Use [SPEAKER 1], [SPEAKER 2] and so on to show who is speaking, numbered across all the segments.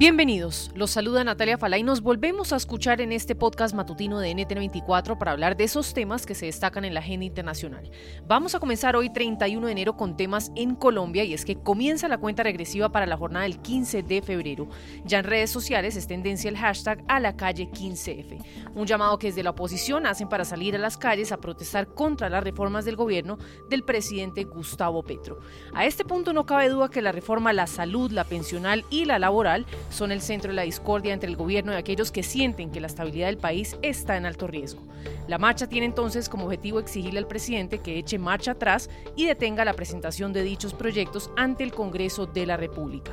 [SPEAKER 1] Bienvenidos, los saluda Natalia Fala y nos volvemos a escuchar en este podcast matutino de NTN24 para hablar de esos temas que se destacan en la agenda internacional. Vamos a comenzar hoy 31 de enero con temas en Colombia y es que comienza la cuenta regresiva para la jornada del 15 de febrero. Ya en redes sociales es tendencia el hashtag a la calle 15F, un llamado que desde la oposición hacen para salir a las calles a protestar contra las reformas del gobierno del presidente Gustavo Petro. A este punto no cabe duda que la reforma a la salud, la pensional y la laboral son el centro de la discordia entre el gobierno y aquellos que sienten que la estabilidad del país está en alto riesgo. La marcha tiene entonces como objetivo exigirle al presidente que eche marcha atrás y detenga la presentación de dichos proyectos ante el Congreso de la República.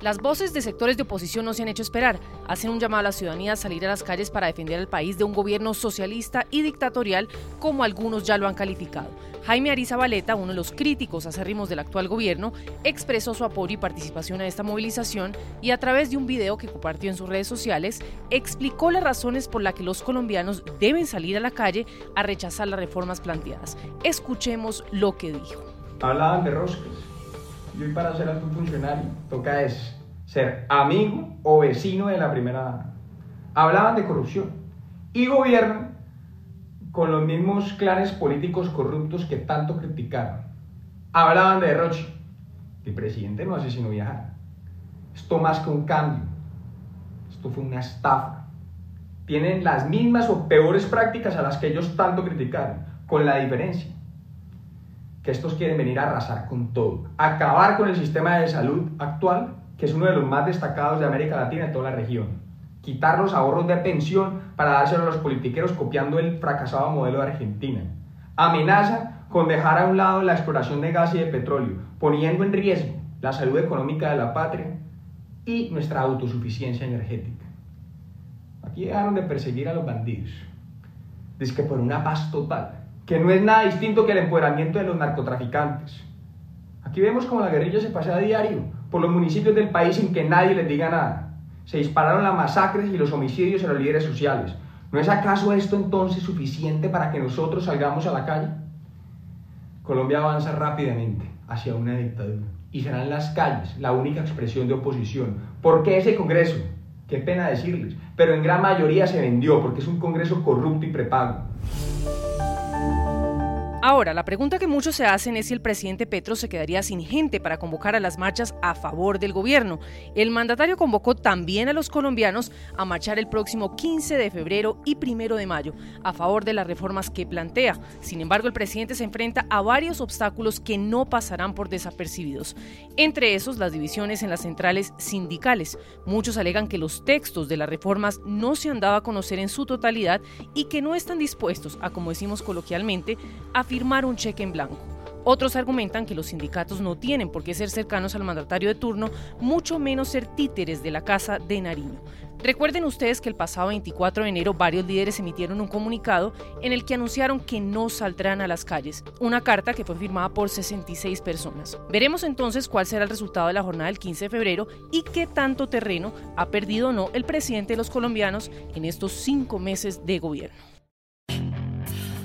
[SPEAKER 1] Las voces de sectores de oposición no se han hecho esperar. Hacen un llamado a la ciudadanía a salir a las calles para defender al país de un gobierno socialista y dictatorial, como algunos ya lo han calificado. Jaime Ariza Valeta, uno de los críticos acérrimos del actual gobierno, expresó su apoyo y participación a esta movilización y a través de un video que compartió en sus redes sociales, explicó las razones por las que los colombianos deben salir a la calle a rechazar las reformas planteadas. Escuchemos lo que dijo.
[SPEAKER 2] Hablaban de roscas y hoy para ser alto funcionario toca es ser amigo o vecino de la primera dama. Hablaban de corrupción y gobiernan con los mismos clanes políticos corruptos que tanto criticaron. Hablaban de derroche. El presidente no hace sino viajar. Esto más que un cambio. Esto fue una estafa. Tienen las mismas o peores prácticas a las que ellos tanto criticaron, con la diferencia que estos quieren venir a arrasar con todo, acabar con el sistema de salud actual, que es uno de los más destacados de América Latina y toda la región, quitar los ahorros de pensión para dárselo a los politiqueros copiando el fracasado modelo de Argentina. Amenaza con dejar a un lado la exploración de gas y de petróleo, poniendo en riesgo la salud económica de la patria y nuestra autosuficiencia energética. Aquí dejaron de perseguir a los bandidos. Dice que por una paz total que no es nada distinto que el empoderamiento de los narcotraficantes. Aquí vemos como la guerrilla se pasea a diario por los municipios del país sin que nadie les diga nada. Se dispararon las masacres y los homicidios a los líderes sociales. ¿No es acaso esto entonces suficiente para que nosotros salgamos a la calle? Colombia avanza rápidamente hacia una dictadura y serán las calles la única expresión de oposición. ¿Por qué ese Congreso? Qué pena decirles, pero en gran mayoría se vendió porque es un Congreso corrupto y prepago.
[SPEAKER 1] Ahora, la pregunta que muchos se hacen es si el presidente Petro se quedaría sin gente para convocar a las marchas a favor del gobierno. El mandatario convocó también a los colombianos a marchar el próximo 15 de febrero y 1 de mayo a favor de las reformas que plantea. Sin embargo, el presidente se enfrenta a varios obstáculos que no pasarán por desapercibidos. Entre esos, las divisiones en las centrales sindicales. Muchos alegan que los textos de las reformas no se han dado a conocer en su totalidad y que no están dispuestos a, como decimos coloquialmente, a firmar un cheque en blanco. Otros argumentan que los sindicatos no tienen por qué ser cercanos al mandatario de turno, mucho menos ser títeres de la Casa de Nariño. Recuerden ustedes que el pasado 24 de enero varios líderes emitieron un comunicado en el que anunciaron que no saldrán a las calles, una carta que fue firmada por 66 personas. Veremos entonces cuál será el resultado de la jornada del 15 de febrero y qué tanto terreno ha perdido o no el presidente de los colombianos en estos cinco meses de gobierno.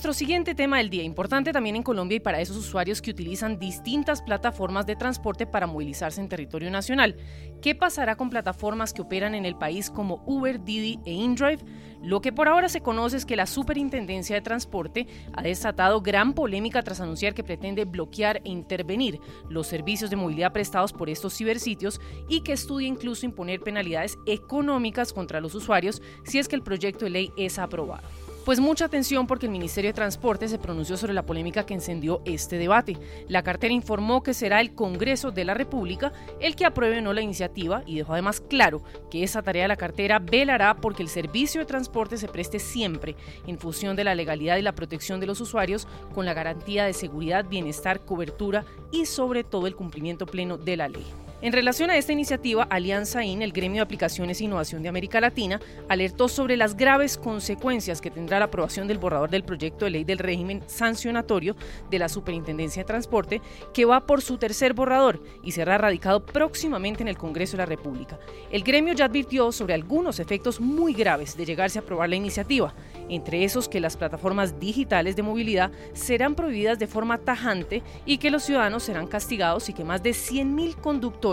[SPEAKER 1] Nuestro siguiente tema del día, importante también en Colombia y para esos usuarios que utilizan distintas plataformas de transporte para movilizarse en territorio nacional. ¿Qué pasará con plataformas que operan en el país como Uber, Didi e InDrive? Lo que por ahora se conoce es que la Superintendencia de Transporte ha desatado gran polémica tras anunciar que pretende bloquear e intervenir los servicios de movilidad prestados por estos cibersitios y que estudia incluso imponer penalidades económicas contra los usuarios si es que el proyecto de ley es aprobado. Pues mucha atención porque el Ministerio de Transporte se pronunció sobre la polémica que encendió este debate. La cartera informó que será el Congreso de la República el que apruebe o no la iniciativa y dejó además claro que esa tarea de la cartera velará porque el servicio de transporte se preste siempre en función de la legalidad y la protección de los usuarios con la garantía de seguridad, bienestar, cobertura y sobre todo el cumplimiento pleno de la ley. En relación a esta iniciativa, Alianza IN, el Gremio de Aplicaciones e Innovación de América Latina, alertó sobre las graves consecuencias que tendrá la aprobación del borrador del proyecto de ley del régimen sancionatorio de la Superintendencia de Transporte, que va por su tercer borrador y será radicado próximamente en el Congreso de la República. El gremio ya advirtió sobre algunos efectos muy graves de llegarse a aprobar la iniciativa, entre esos que las plataformas digitales de movilidad serán prohibidas de forma tajante y que los ciudadanos serán castigados y que más de 100.000 conductores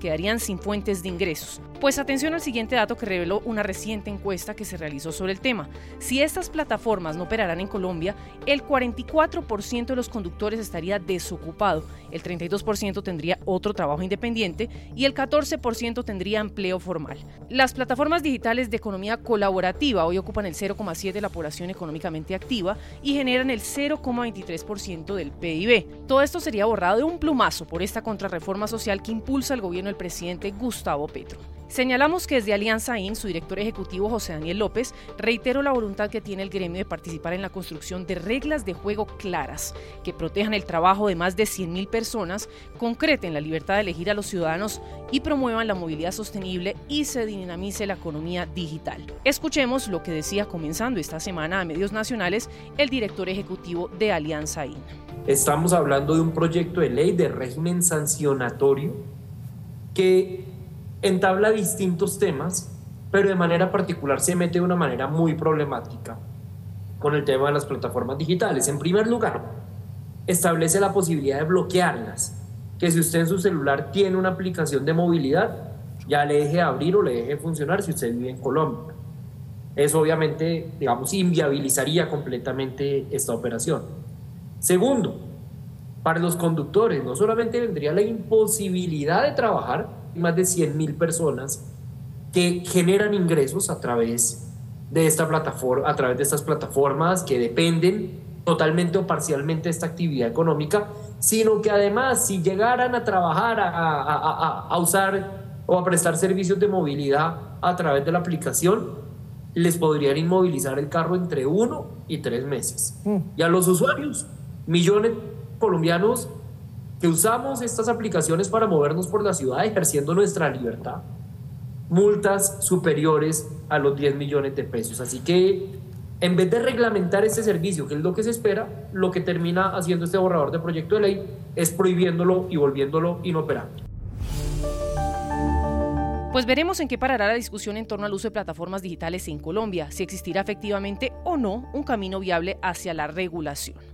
[SPEAKER 1] quedarían sin fuentes de ingresos. Pues atención al siguiente dato que reveló una reciente encuesta que se realizó sobre el tema. Si estas plataformas no operarán en Colombia, el 44% de los conductores estaría desocupado, el 32% tendría otro trabajo independiente y el 14% tendría empleo formal. Las plataformas digitales de economía colaborativa hoy ocupan el 0,7 de la población económicamente activa y generan el 0,23% del PIB. Todo esto sería borrado de un plumazo por esta contrarreforma social que impulsa el gobierno del presidente Gustavo Petro. Señalamos que desde Alianza IN, su director ejecutivo José Daniel López reiteró la voluntad que tiene el gremio de participar en la construcción de reglas de juego claras que protejan el trabajo de más de 100.000 personas, concreten la libertad de elegir a los ciudadanos y promuevan la movilidad sostenible y se dinamice la economía digital. Escuchemos lo que decía comenzando esta semana a medios nacionales el director ejecutivo de Alianza IN.
[SPEAKER 3] Estamos hablando de un proyecto de ley de régimen sancionatorio que entabla distintos temas, pero de manera particular se mete de una manera muy problemática con el tema de las plataformas digitales. En primer lugar, establece la posibilidad de bloquearlas, que si usted en su celular tiene una aplicación de movilidad, ya le deje abrir o le deje funcionar si usted vive en Colombia. Eso obviamente, digamos, inviabilizaría completamente esta operación. Segundo, para los conductores no solamente vendría la imposibilidad de trabajar, más de 100.000 personas que generan ingresos a través de esta plataforma, a través de estas plataformas que dependen totalmente o parcialmente de esta actividad económica, sino que además si llegaran a trabajar, a, a, a, usar o a prestar servicios de movilidad a través de la aplicación, les podrían inmovilizar el carro entre uno y tres meses. Mm. Y a los usuarios, millones colombianos que usamos estas aplicaciones para movernos por la ciudad ejerciendo nuestra libertad, multas superiores a los 10 millones de pesos. Así que en vez de reglamentar este servicio, que es lo que se espera, lo que termina haciendo este borrador de proyecto de ley es prohibiéndolo y volviéndolo inoperante.
[SPEAKER 1] Pues veremos en qué parará la discusión en torno al uso de plataformas digitales en Colombia, si existirá efectivamente o no un camino viable hacia la regulación.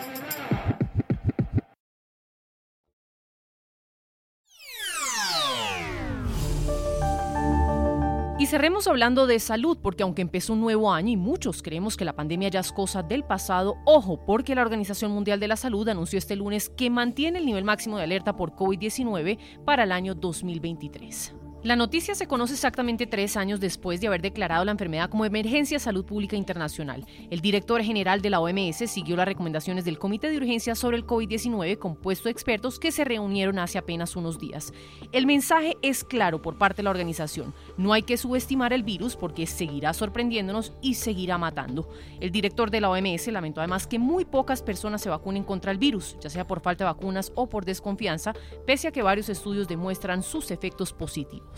[SPEAKER 1] Cerremos hablando de salud, porque aunque empezó un nuevo año y muchos creemos que la pandemia ya es cosa del pasado, ojo, porque la Organización Mundial de la Salud anunció este lunes que mantiene el nivel máximo de alerta por COVID-19 para el año 2023. La noticia se conoce exactamente tres años después de haber declarado la enfermedad como emergencia salud pública internacional. El director general de la OMS siguió las recomendaciones del Comité de Urgencia sobre el COVID-19 compuesto de expertos que se reunieron hace apenas unos días. El mensaje es claro por parte de la organización. No hay que subestimar el virus porque seguirá sorprendiéndonos y seguirá matando. El director de la OMS lamentó además que muy pocas personas se vacunen contra el virus, ya sea por falta de vacunas o por desconfianza, pese a que varios estudios demuestran sus efectos positivos.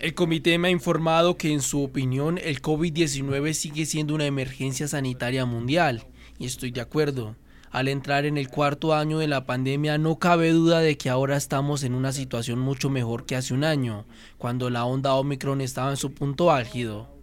[SPEAKER 4] El comité me ha informado que en su opinión el COVID-19 sigue siendo una emergencia sanitaria mundial y estoy de acuerdo. Al entrar en el cuarto año de la pandemia no cabe duda de que ahora estamos en una situación mucho mejor que hace un año, cuando la onda Omicron estaba en su punto álgido.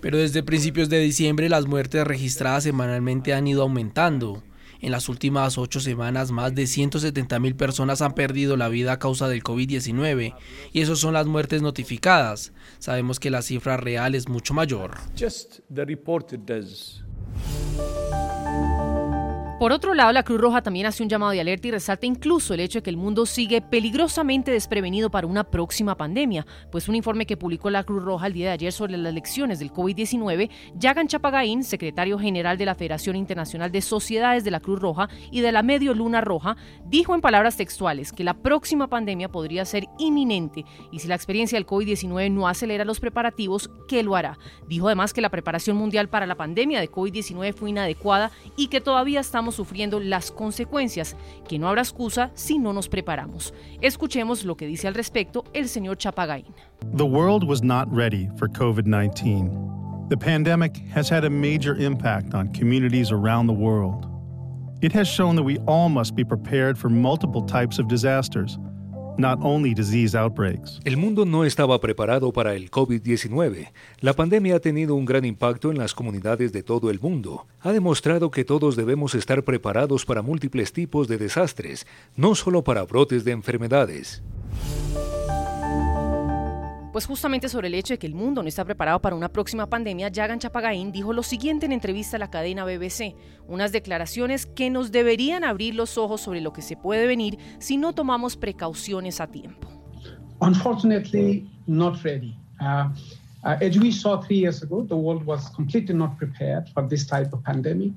[SPEAKER 4] Pero desde principios de diciembre las muertes registradas semanalmente han ido aumentando. En las últimas ocho semanas, más de 170 mil personas han perdido la vida a causa del COVID-19 y esas son las muertes notificadas. Sabemos que la cifra real es mucho mayor.
[SPEAKER 1] Por otro lado, la Cruz Roja también hace un llamado de alerta y resalta incluso el hecho de que el mundo sigue peligrosamente desprevenido para una próxima pandemia, pues un informe que publicó la Cruz Roja el día de ayer sobre las lecciones del COVID-19, Yagan Chapagaín, secretario general de la Federación Internacional de Sociedades de la Cruz Roja y de la Medio Luna Roja, dijo en palabras textuales que la próxima pandemia podría ser inminente y si la experiencia del COVID-19 no acelera los preparativos, ¿qué lo hará? Dijo además que la preparación mundial para la pandemia de COVID-19 fue inadecuada y que todavía estamos sufriendo las consecuencias, que no habrá excusa si no nos preparamos. Escuchemos lo que dice al respecto el señor Chapagain.
[SPEAKER 5] The world was not ready for COVID-19. The pandemic has had a major impact on communities around the world. It has shown that we all must be prepared for multiple types of disasters
[SPEAKER 6] el mundo no estaba preparado para el COVID-19. La pandemia ha tenido un gran impacto en las comunidades de todo el mundo. Ha demostrado que todos debemos estar preparados para múltiples tipos de desastres, no solo para brotes de enfermedades.
[SPEAKER 1] Pues justamente sobre el hecho de que el mundo no está preparado para una próxima pandemia, Yagan Chapagain dijo lo siguiente en entrevista a la cadena BBC, unas declaraciones que nos deberían abrir los ojos sobre lo que se puede venir si no tomamos precauciones a tiempo.
[SPEAKER 7] Unfortunately, not ready. Uh, uh, as we saw three years ago, the world was completely not prepared for this type of pandemic.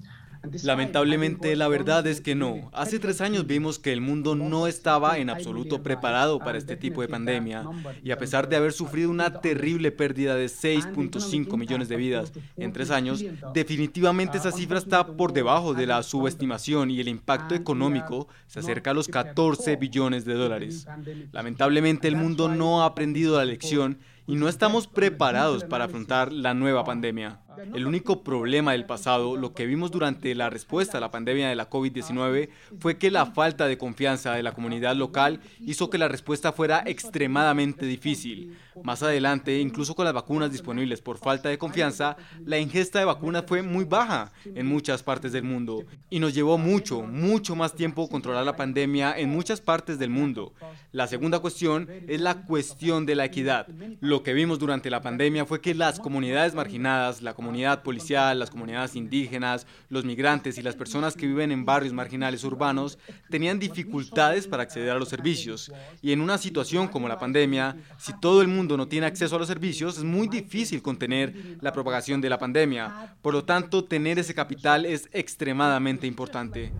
[SPEAKER 8] Lamentablemente, la verdad es que no. Hace tres años vimos que el mundo no estaba en absoluto preparado para este tipo de pandemia y a pesar de haber sufrido una terrible pérdida de 6.5 millones de vidas en tres años, definitivamente esa cifra está por debajo de la subestimación y el impacto económico se acerca a los 14 billones de dólares. Lamentablemente, el mundo no ha aprendido la lección y no estamos preparados para afrontar la nueva pandemia. El único problema del pasado, lo que vimos durante la respuesta a la pandemia de la COVID-19, fue que la falta de confianza de la comunidad local hizo que la respuesta fuera extremadamente difícil. Más adelante, incluso con las vacunas disponibles por falta de confianza, la ingesta de vacunas fue muy baja en muchas partes del mundo y nos llevó mucho, mucho más tiempo controlar la pandemia en muchas partes del mundo. La segunda cuestión es la cuestión de la equidad. Lo que vimos durante la pandemia fue que las comunidades marginadas, la comunidad policial, las comunidades indígenas, los migrantes y las personas que viven en barrios marginales urbanos tenían dificultades para acceder a los servicios. Y en una situación como la pandemia, si todo el mundo no tiene acceso a los servicios, es muy difícil contener la propagación de la pandemia. Por lo tanto, tener ese capital es extremadamente importante.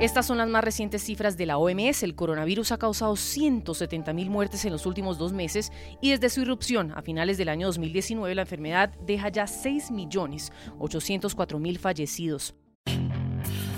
[SPEAKER 1] Estas son las más recientes cifras de la OMS. El coronavirus ha causado 170 mil muertes en los últimos dos meses y desde su irrupción a finales del año 2019 la enfermedad deja ya 6 millones 804 mil fallecidos.